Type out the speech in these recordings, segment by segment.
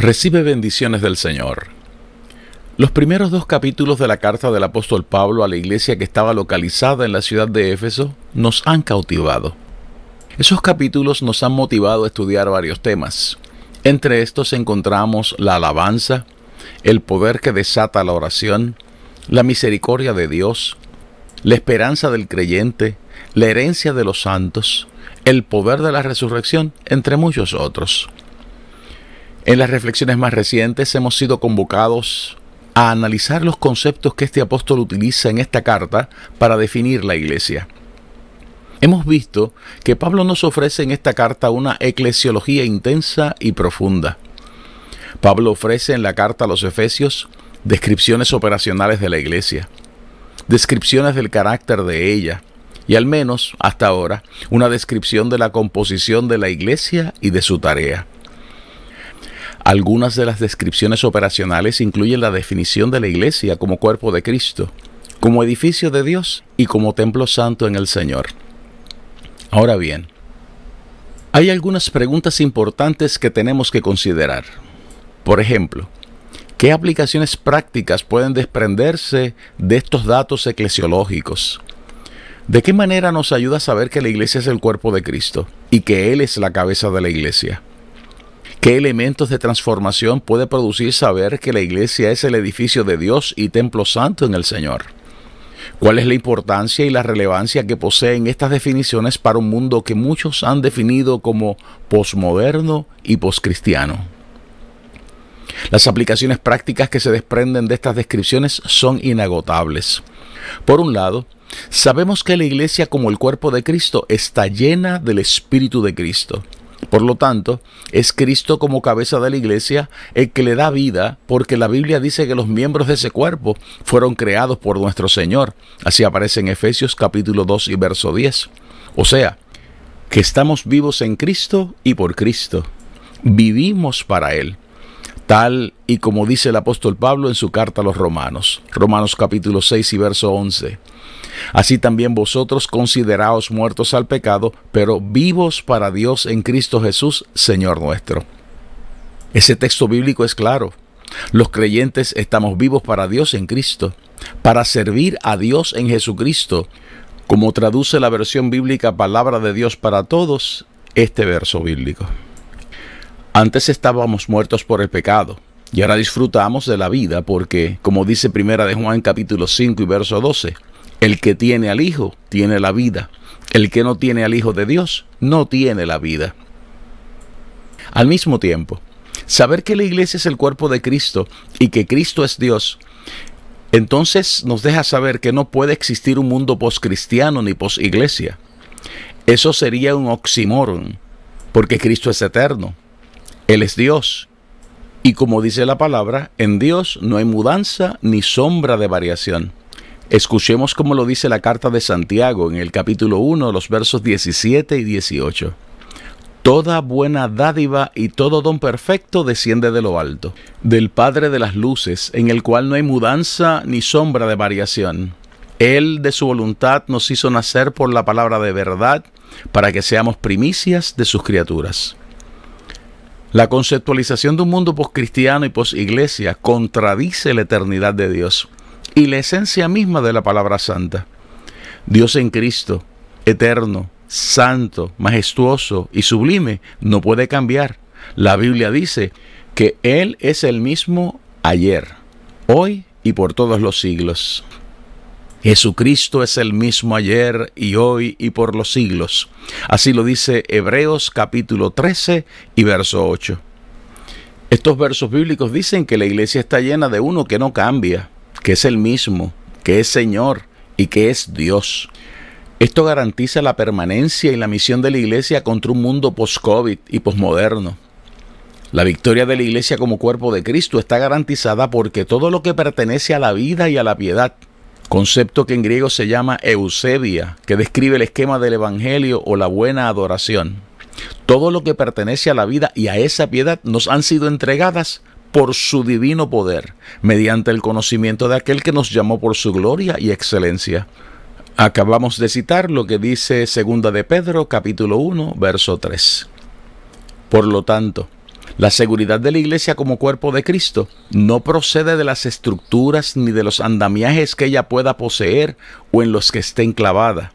Recibe bendiciones del Señor. Los primeros dos capítulos de la carta del apóstol Pablo a la iglesia que estaba localizada en la ciudad de Éfeso nos han cautivado. Esos capítulos nos han motivado a estudiar varios temas. Entre estos encontramos la alabanza, el poder que desata la oración, la misericordia de Dios, la esperanza del creyente, la herencia de los santos, el poder de la resurrección, entre muchos otros. En las reflexiones más recientes hemos sido convocados a analizar los conceptos que este apóstol utiliza en esta carta para definir la iglesia. Hemos visto que Pablo nos ofrece en esta carta una eclesiología intensa y profunda. Pablo ofrece en la carta a los Efesios descripciones operacionales de la iglesia, descripciones del carácter de ella, y al menos, hasta ahora, una descripción de la composición de la iglesia y de su tarea. Algunas de las descripciones operacionales incluyen la definición de la iglesia como cuerpo de Cristo, como edificio de Dios y como templo santo en el Señor. Ahora bien, hay algunas preguntas importantes que tenemos que considerar. Por ejemplo, ¿qué aplicaciones prácticas pueden desprenderse de estos datos eclesiológicos? ¿De qué manera nos ayuda a saber que la iglesia es el cuerpo de Cristo y que Él es la cabeza de la iglesia? ¿Qué elementos de transformación puede producir saber que la iglesia es el edificio de Dios y templo santo en el Señor? ¿Cuál es la importancia y la relevancia que poseen estas definiciones para un mundo que muchos han definido como posmoderno y poscristiano? Las aplicaciones prácticas que se desprenden de estas descripciones son inagotables. Por un lado, sabemos que la iglesia como el cuerpo de Cristo está llena del Espíritu de Cristo. Por lo tanto, es Cristo como cabeza de la iglesia el que le da vida, porque la Biblia dice que los miembros de ese cuerpo fueron creados por nuestro Señor. Así aparece en Efesios capítulo 2 y verso 10. O sea, que estamos vivos en Cristo y por Cristo. Vivimos para Él. Tal y como dice el apóstol Pablo en su carta a los romanos. Romanos capítulo 6 y verso 11. Así también vosotros consideraos muertos al pecado, pero vivos para Dios en Cristo Jesús, Señor nuestro. Ese texto bíblico es claro. Los creyentes estamos vivos para Dios en Cristo, para servir a Dios en Jesucristo, como traduce la versión bíblica Palabra de Dios para Todos este verso bíblico. Antes estábamos muertos por el pecado, y ahora disfrutamos de la vida porque, como dice Primera de Juan capítulo 5 y verso 12, el que tiene al Hijo tiene la vida. El que no tiene al Hijo de Dios no tiene la vida. Al mismo tiempo, saber que la iglesia es el cuerpo de Cristo y que Cristo es Dios, entonces nos deja saber que no puede existir un mundo poscristiano ni posiglesia. Eso sería un oxímoron, porque Cristo es eterno. Él es Dios. Y como dice la palabra, en Dios no hay mudanza ni sombra de variación. Escuchemos como lo dice la carta de Santiago en el capítulo 1, los versos 17 y 18. Toda buena dádiva y todo don perfecto desciende de lo alto, del Padre de las Luces, en el cual no hay mudanza ni sombra de variación. Él de su voluntad nos hizo nacer por la palabra de verdad, para que seamos primicias de sus criaturas. La conceptualización de un mundo poscristiano y posiglesia contradice la eternidad de Dios y la esencia misma de la palabra santa. Dios en Cristo, eterno, santo, majestuoso y sublime, no puede cambiar. La Biblia dice que Él es el mismo ayer, hoy y por todos los siglos. Jesucristo es el mismo ayer y hoy y por los siglos. Así lo dice Hebreos capítulo 13 y verso 8. Estos versos bíblicos dicen que la iglesia está llena de uno que no cambia, que es el mismo, que es Señor y que es Dios. Esto garantiza la permanencia y la misión de la iglesia contra un mundo post-COVID y postmoderno. La victoria de la iglesia como cuerpo de Cristo está garantizada porque todo lo que pertenece a la vida y a la piedad, concepto que en griego se llama eusebia, que describe el esquema del evangelio o la buena adoración, todo lo que pertenece a la vida y a esa piedad nos han sido entregadas por su divino poder, mediante el conocimiento de aquel que nos llamó por su gloria y excelencia. Acabamos de citar lo que dice segunda de Pedro capítulo 1 verso 3. Por lo tanto, la seguridad de la iglesia como cuerpo de Cristo no procede de las estructuras ni de los andamiajes que ella pueda poseer o en los que esté enclavada.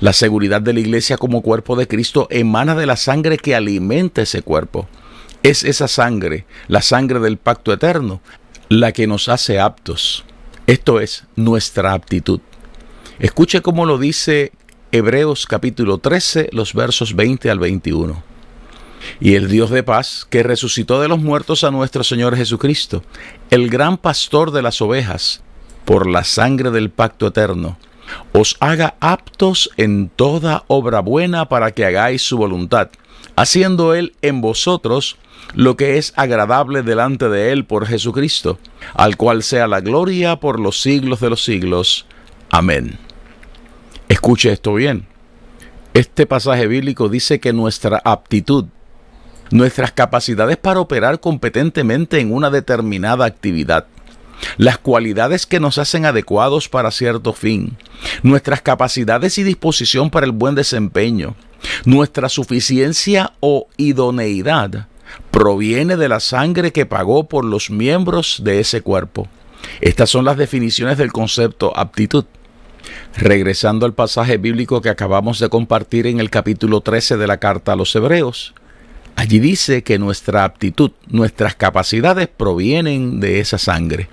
La seguridad de la iglesia como cuerpo de Cristo emana de la sangre que alimenta ese cuerpo. Es esa sangre, la sangre del pacto eterno, la que nos hace aptos. Esto es nuestra aptitud. Escuche cómo lo dice Hebreos capítulo 13, los versos 20 al 21. Y el Dios de paz, que resucitó de los muertos a nuestro Señor Jesucristo, el gran pastor de las ovejas, por la sangre del pacto eterno, os haga aptos en toda obra buena para que hagáis su voluntad, haciendo Él en vosotros lo que es agradable delante de Él por Jesucristo, al cual sea la gloria por los siglos de los siglos. Amén. Escuche esto bien. Este pasaje bíblico dice que nuestra aptitud nuestras capacidades para operar competentemente en una determinada actividad, las cualidades que nos hacen adecuados para cierto fin, nuestras capacidades y disposición para el buen desempeño, nuestra suficiencia o idoneidad proviene de la sangre que pagó por los miembros de ese cuerpo. Estas son las definiciones del concepto aptitud. Regresando al pasaje bíblico que acabamos de compartir en el capítulo 13 de la carta a los Hebreos, Allí dice que nuestra aptitud, nuestras capacidades provienen de esa sangre.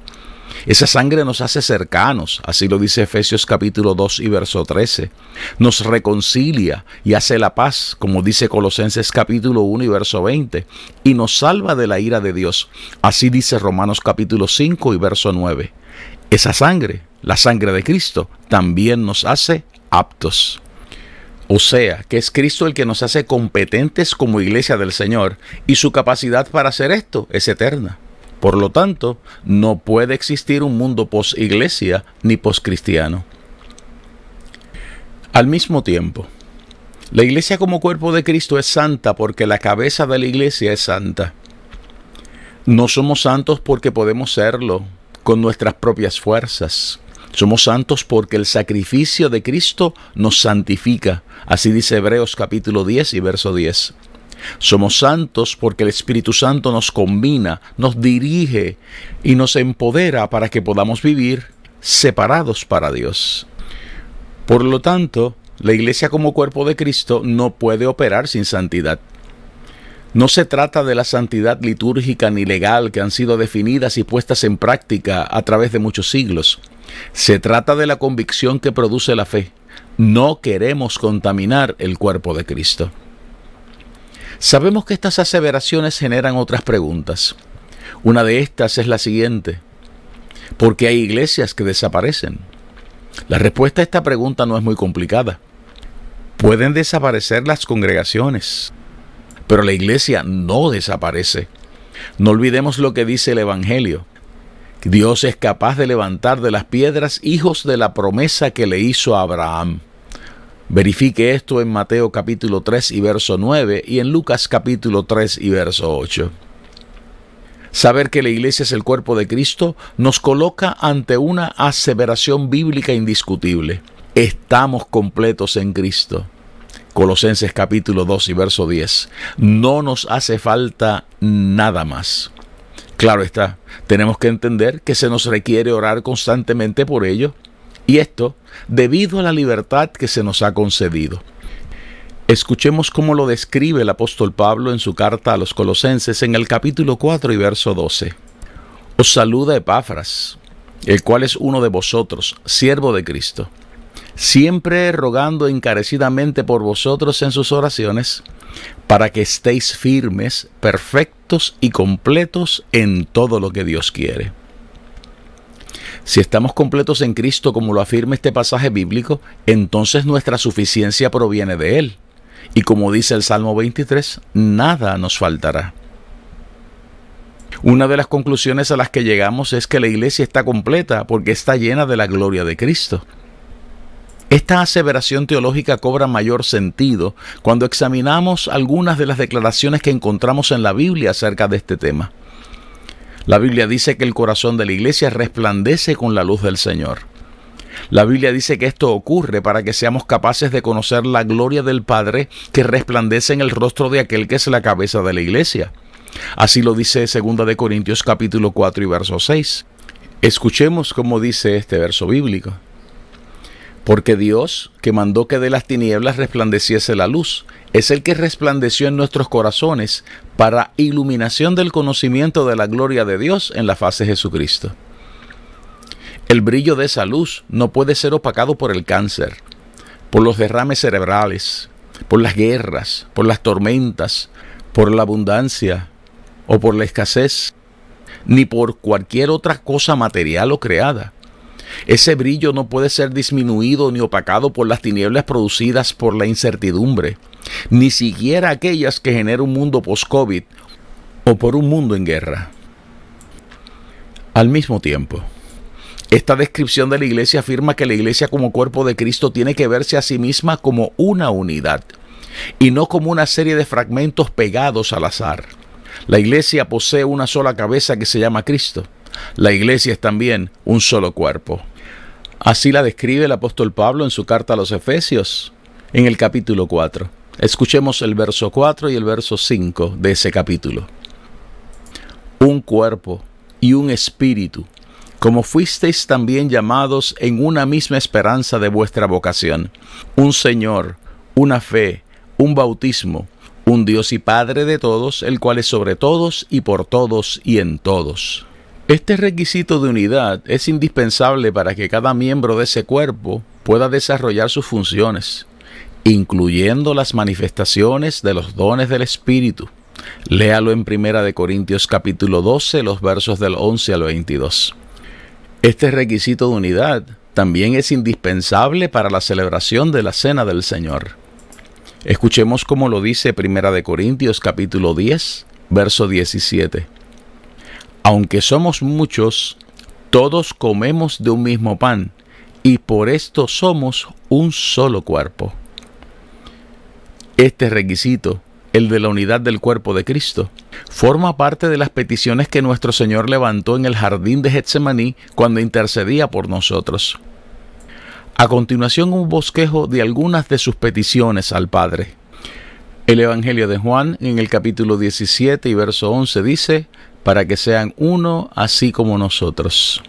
Esa sangre nos hace cercanos, así lo dice Efesios capítulo 2 y verso 13. Nos reconcilia y hace la paz, como dice Colosenses capítulo 1 y verso 20. Y nos salva de la ira de Dios, así dice Romanos capítulo 5 y verso 9. Esa sangre, la sangre de Cristo, también nos hace aptos. O sea, que es Cristo el que nos hace competentes como iglesia del Señor y su capacidad para hacer esto es eterna. Por lo tanto, no puede existir un mundo post-iglesia ni post-cristiano. Al mismo tiempo, la iglesia como cuerpo de Cristo es santa porque la cabeza de la iglesia es santa. No somos santos porque podemos serlo con nuestras propias fuerzas. Somos santos porque el sacrificio de Cristo nos santifica. Así dice Hebreos capítulo 10 y verso 10. Somos santos porque el Espíritu Santo nos combina, nos dirige y nos empodera para que podamos vivir separados para Dios. Por lo tanto, la iglesia como cuerpo de Cristo no puede operar sin santidad. No se trata de la santidad litúrgica ni legal que han sido definidas y puestas en práctica a través de muchos siglos. Se trata de la convicción que produce la fe. No queremos contaminar el cuerpo de Cristo. Sabemos que estas aseveraciones generan otras preguntas. Una de estas es la siguiente. ¿Por qué hay iglesias que desaparecen? La respuesta a esta pregunta no es muy complicada. Pueden desaparecer las congregaciones, pero la iglesia no desaparece. No olvidemos lo que dice el Evangelio. Dios es capaz de levantar de las piedras hijos de la promesa que le hizo a Abraham. Verifique esto en Mateo capítulo 3 y verso 9 y en Lucas capítulo 3 y verso 8. Saber que la iglesia es el cuerpo de Cristo nos coloca ante una aseveración bíblica indiscutible. Estamos completos en Cristo. Colosenses capítulo 2 y verso 10. No nos hace falta nada más. Claro está, tenemos que entender que se nos requiere orar constantemente por ello, y esto debido a la libertad que se nos ha concedido. Escuchemos cómo lo describe el apóstol Pablo en su carta a los Colosenses en el capítulo 4 y verso 12. Os saluda Epafras, el cual es uno de vosotros, siervo de Cristo siempre rogando encarecidamente por vosotros en sus oraciones, para que estéis firmes, perfectos y completos en todo lo que Dios quiere. Si estamos completos en Cristo, como lo afirma este pasaje bíblico, entonces nuestra suficiencia proviene de Él. Y como dice el Salmo 23, nada nos faltará. Una de las conclusiones a las que llegamos es que la iglesia está completa porque está llena de la gloria de Cristo. Esta aseveración teológica cobra mayor sentido cuando examinamos algunas de las declaraciones que encontramos en la Biblia acerca de este tema. La Biblia dice que el corazón de la iglesia resplandece con la luz del Señor. La Biblia dice que esto ocurre para que seamos capaces de conocer la gloria del Padre que resplandece en el rostro de aquel que es la cabeza de la iglesia. Así lo dice 2 de Corintios capítulo 4 y verso 6. Escuchemos cómo dice este verso bíblico. Porque Dios, que mandó que de las tinieblas resplandeciese la luz, es el que resplandeció en nuestros corazones para iluminación del conocimiento de la gloria de Dios en la faz de Jesucristo. El brillo de esa luz no puede ser opacado por el cáncer, por los derrames cerebrales, por las guerras, por las tormentas, por la abundancia o por la escasez, ni por cualquier otra cosa material o creada. Ese brillo no puede ser disminuido ni opacado por las tinieblas producidas por la incertidumbre, ni siquiera aquellas que genera un mundo post-COVID o por un mundo en guerra. Al mismo tiempo, esta descripción de la iglesia afirma que la iglesia como cuerpo de Cristo tiene que verse a sí misma como una unidad y no como una serie de fragmentos pegados al azar. La iglesia posee una sola cabeza que se llama Cristo. La iglesia es también un solo cuerpo. Así la describe el apóstol Pablo en su carta a los Efesios, en el capítulo 4. Escuchemos el verso 4 y el verso 5 de ese capítulo. Un cuerpo y un espíritu, como fuisteis también llamados en una misma esperanza de vuestra vocación. Un Señor, una fe, un bautismo, un Dios y Padre de todos, el cual es sobre todos y por todos y en todos. Este requisito de unidad es indispensable para que cada miembro de ese cuerpo pueda desarrollar sus funciones incluyendo las manifestaciones de los dones del Espíritu. Léalo en Primera de Corintios capítulo 12, los versos del 11 al 22. Este requisito de unidad también es indispensable para la celebración de la Cena del Señor. Escuchemos cómo lo dice Primera de Corintios capítulo 10, verso 17. Aunque somos muchos, todos comemos de un mismo pan, y por esto somos un solo cuerpo. Este requisito, el de la unidad del cuerpo de Cristo, forma parte de las peticiones que nuestro Señor levantó en el jardín de Getsemaní cuando intercedía por nosotros. A continuación un bosquejo de algunas de sus peticiones al Padre. El Evangelio de Juan en el capítulo 17 y verso 11 dice, para que sean uno así como nosotros.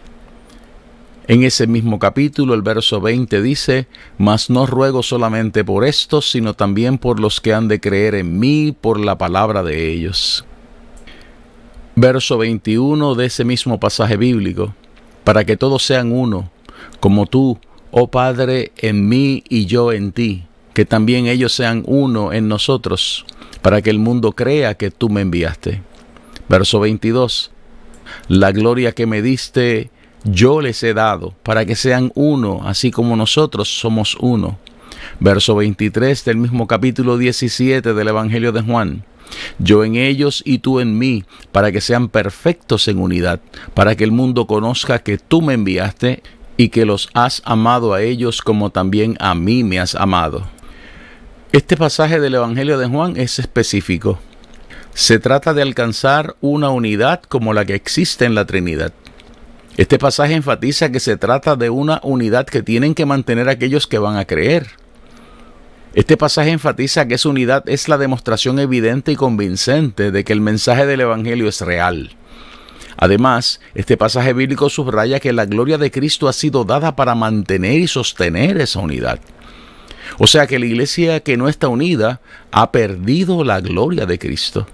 En ese mismo capítulo, el verso 20 dice, Mas no ruego solamente por estos, sino también por los que han de creer en mí por la palabra de ellos. Verso 21 de ese mismo pasaje bíblico, para que todos sean uno, como tú, oh Padre, en mí y yo en ti, que también ellos sean uno en nosotros, para que el mundo crea que tú me enviaste. Verso 22. La gloria que me diste yo les he dado, para que sean uno, así como nosotros somos uno. Verso 23 del mismo capítulo 17 del Evangelio de Juan. Yo en ellos y tú en mí, para que sean perfectos en unidad, para que el mundo conozca que tú me enviaste y que los has amado a ellos como también a mí me has amado. Este pasaje del Evangelio de Juan es específico. Se trata de alcanzar una unidad como la que existe en la Trinidad. Este pasaje enfatiza que se trata de una unidad que tienen que mantener aquellos que van a creer. Este pasaje enfatiza que esa unidad es la demostración evidente y convincente de que el mensaje del Evangelio es real. Además, este pasaje bíblico subraya que la gloria de Cristo ha sido dada para mantener y sostener esa unidad. O sea que la iglesia que no está unida ha perdido la gloria de Cristo.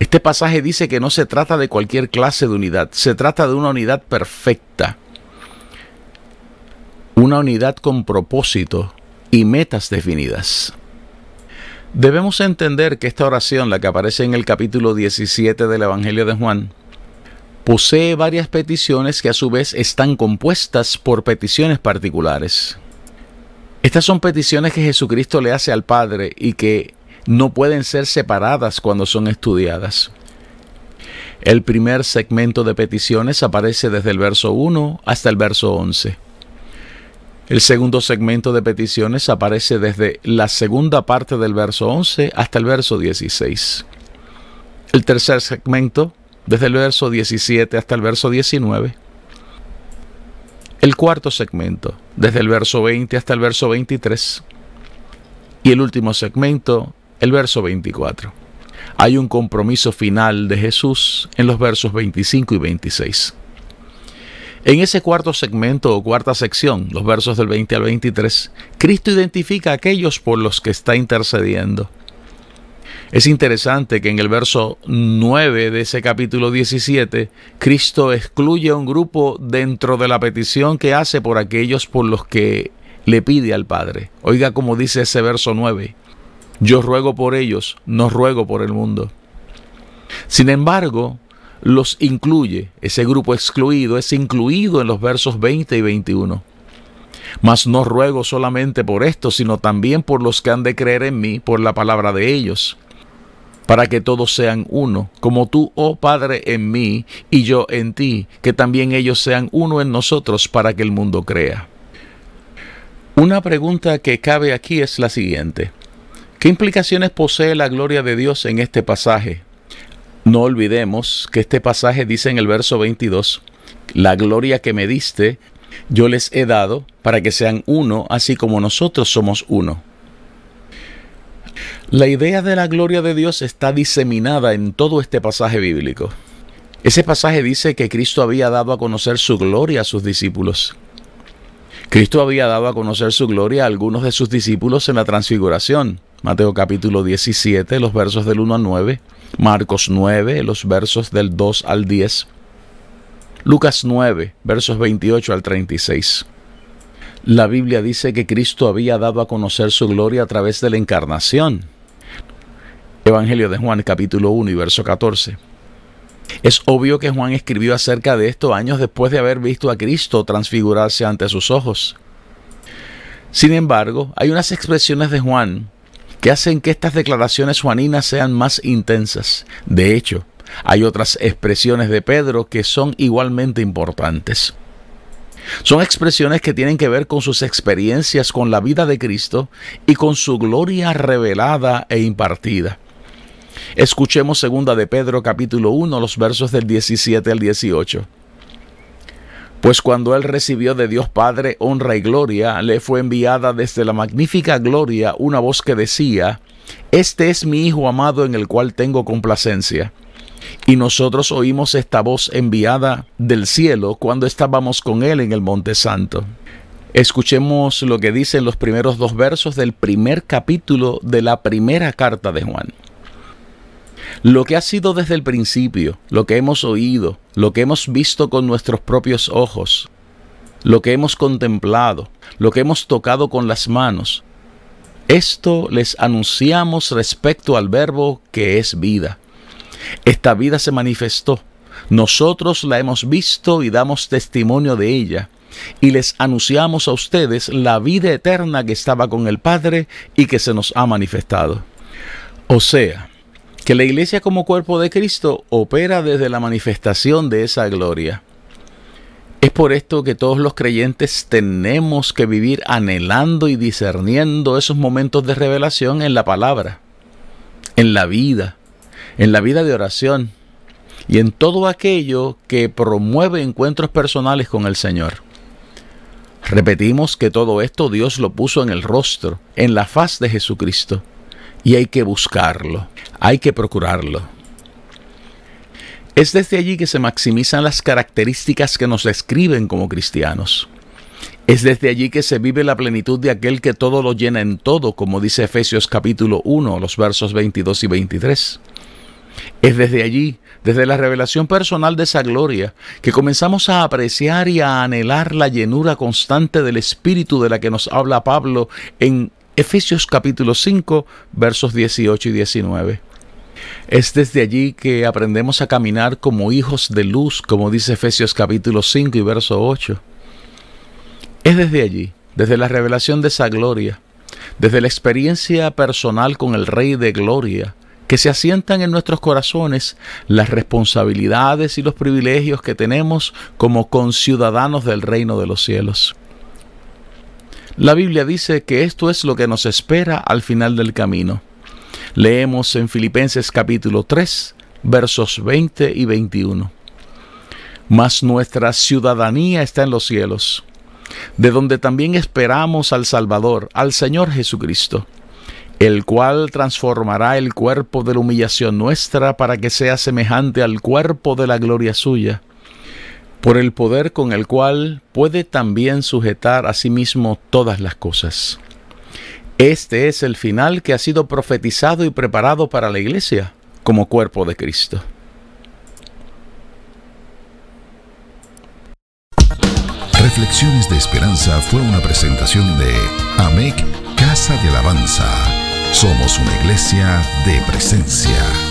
Este pasaje dice que no se trata de cualquier clase de unidad, se trata de una unidad perfecta, una unidad con propósito y metas definidas. Debemos entender que esta oración, la que aparece en el capítulo 17 del Evangelio de Juan, posee varias peticiones que a su vez están compuestas por peticiones particulares. Estas son peticiones que Jesucristo le hace al Padre y que no pueden ser separadas cuando son estudiadas. El primer segmento de peticiones aparece desde el verso 1 hasta el verso 11. El segundo segmento de peticiones aparece desde la segunda parte del verso 11 hasta el verso 16. El tercer segmento, desde el verso 17 hasta el verso 19. El cuarto segmento, desde el verso 20 hasta el verso 23. Y el último segmento, el verso 24. Hay un compromiso final de Jesús en los versos 25 y 26. En ese cuarto segmento o cuarta sección, los versos del 20 al 23, Cristo identifica a aquellos por los que está intercediendo. Es interesante que en el verso 9 de ese capítulo 17, Cristo excluye a un grupo dentro de la petición que hace por aquellos por los que le pide al Padre. Oiga como dice ese verso 9. Yo ruego por ellos, no ruego por el mundo. Sin embargo, los incluye, ese grupo excluido es incluido en los versos 20 y 21. Mas no ruego solamente por esto, sino también por los que han de creer en mí por la palabra de ellos, para que todos sean uno, como tú, oh Padre, en mí y yo en ti, que también ellos sean uno en nosotros para que el mundo crea. Una pregunta que cabe aquí es la siguiente. ¿Qué implicaciones posee la gloria de Dios en este pasaje? No olvidemos que este pasaje dice en el verso 22, la gloria que me diste, yo les he dado para que sean uno, así como nosotros somos uno. La idea de la gloria de Dios está diseminada en todo este pasaje bíblico. Ese pasaje dice que Cristo había dado a conocer su gloria a sus discípulos. Cristo había dado a conocer su gloria a algunos de sus discípulos en la transfiguración. Mateo capítulo 17, los versos del 1 al 9. Marcos 9, los versos del 2 al 10. Lucas 9, versos 28 al 36. La Biblia dice que Cristo había dado a conocer su gloria a través de la encarnación. Evangelio de Juan capítulo 1 y verso 14. Es obvio que Juan escribió acerca de esto años después de haber visto a Cristo transfigurarse ante sus ojos. Sin embargo, hay unas expresiones de Juan que hacen que estas declaraciones juaninas sean más intensas. De hecho, hay otras expresiones de Pedro que son igualmente importantes. Son expresiones que tienen que ver con sus experiencias con la vida de Cristo y con su gloria revelada e impartida. Escuchemos segunda de Pedro capítulo 1 los versos del 17 al 18. Pues cuando él recibió de Dios Padre honra y gloria, le fue enviada desde la magnífica gloria una voz que decía, Este es mi Hijo amado en el cual tengo complacencia. Y nosotros oímos esta voz enviada del cielo cuando estábamos con él en el Monte Santo. Escuchemos lo que dicen los primeros dos versos del primer capítulo de la primera carta de Juan. Lo que ha sido desde el principio, lo que hemos oído, lo que hemos visto con nuestros propios ojos, lo que hemos contemplado, lo que hemos tocado con las manos, esto les anunciamos respecto al verbo que es vida. Esta vida se manifestó. Nosotros la hemos visto y damos testimonio de ella. Y les anunciamos a ustedes la vida eterna que estaba con el Padre y que se nos ha manifestado. O sea, que la iglesia como cuerpo de Cristo opera desde la manifestación de esa gloria. Es por esto que todos los creyentes tenemos que vivir anhelando y discerniendo esos momentos de revelación en la palabra, en la vida, en la vida de oración y en todo aquello que promueve encuentros personales con el Señor. Repetimos que todo esto Dios lo puso en el rostro, en la faz de Jesucristo y hay que buscarlo, hay que procurarlo. Es desde allí que se maximizan las características que nos describen como cristianos. Es desde allí que se vive la plenitud de aquel que todo lo llena en todo, como dice Efesios capítulo 1, los versos 22 y 23. Es desde allí, desde la revelación personal de esa gloria, que comenzamos a apreciar y a anhelar la llenura constante del Espíritu de la que nos habla Pablo en Efesios capítulo 5, versos 18 y 19. Es desde allí que aprendemos a caminar como hijos de luz, como dice Efesios capítulo 5 y verso 8. Es desde allí, desde la revelación de esa gloria, desde la experiencia personal con el Rey de Gloria, que se asientan en nuestros corazones las responsabilidades y los privilegios que tenemos como conciudadanos del reino de los cielos. La Biblia dice que esto es lo que nos espera al final del camino. Leemos en Filipenses capítulo 3, versos 20 y 21. Mas nuestra ciudadanía está en los cielos, de donde también esperamos al Salvador, al Señor Jesucristo, el cual transformará el cuerpo de la humillación nuestra para que sea semejante al cuerpo de la gloria suya por el poder con el cual puede también sujetar a sí mismo todas las cosas. Este es el final que ha sido profetizado y preparado para la iglesia como cuerpo de Cristo. Reflexiones de Esperanza fue una presentación de AMEC Casa de Alabanza. Somos una iglesia de presencia.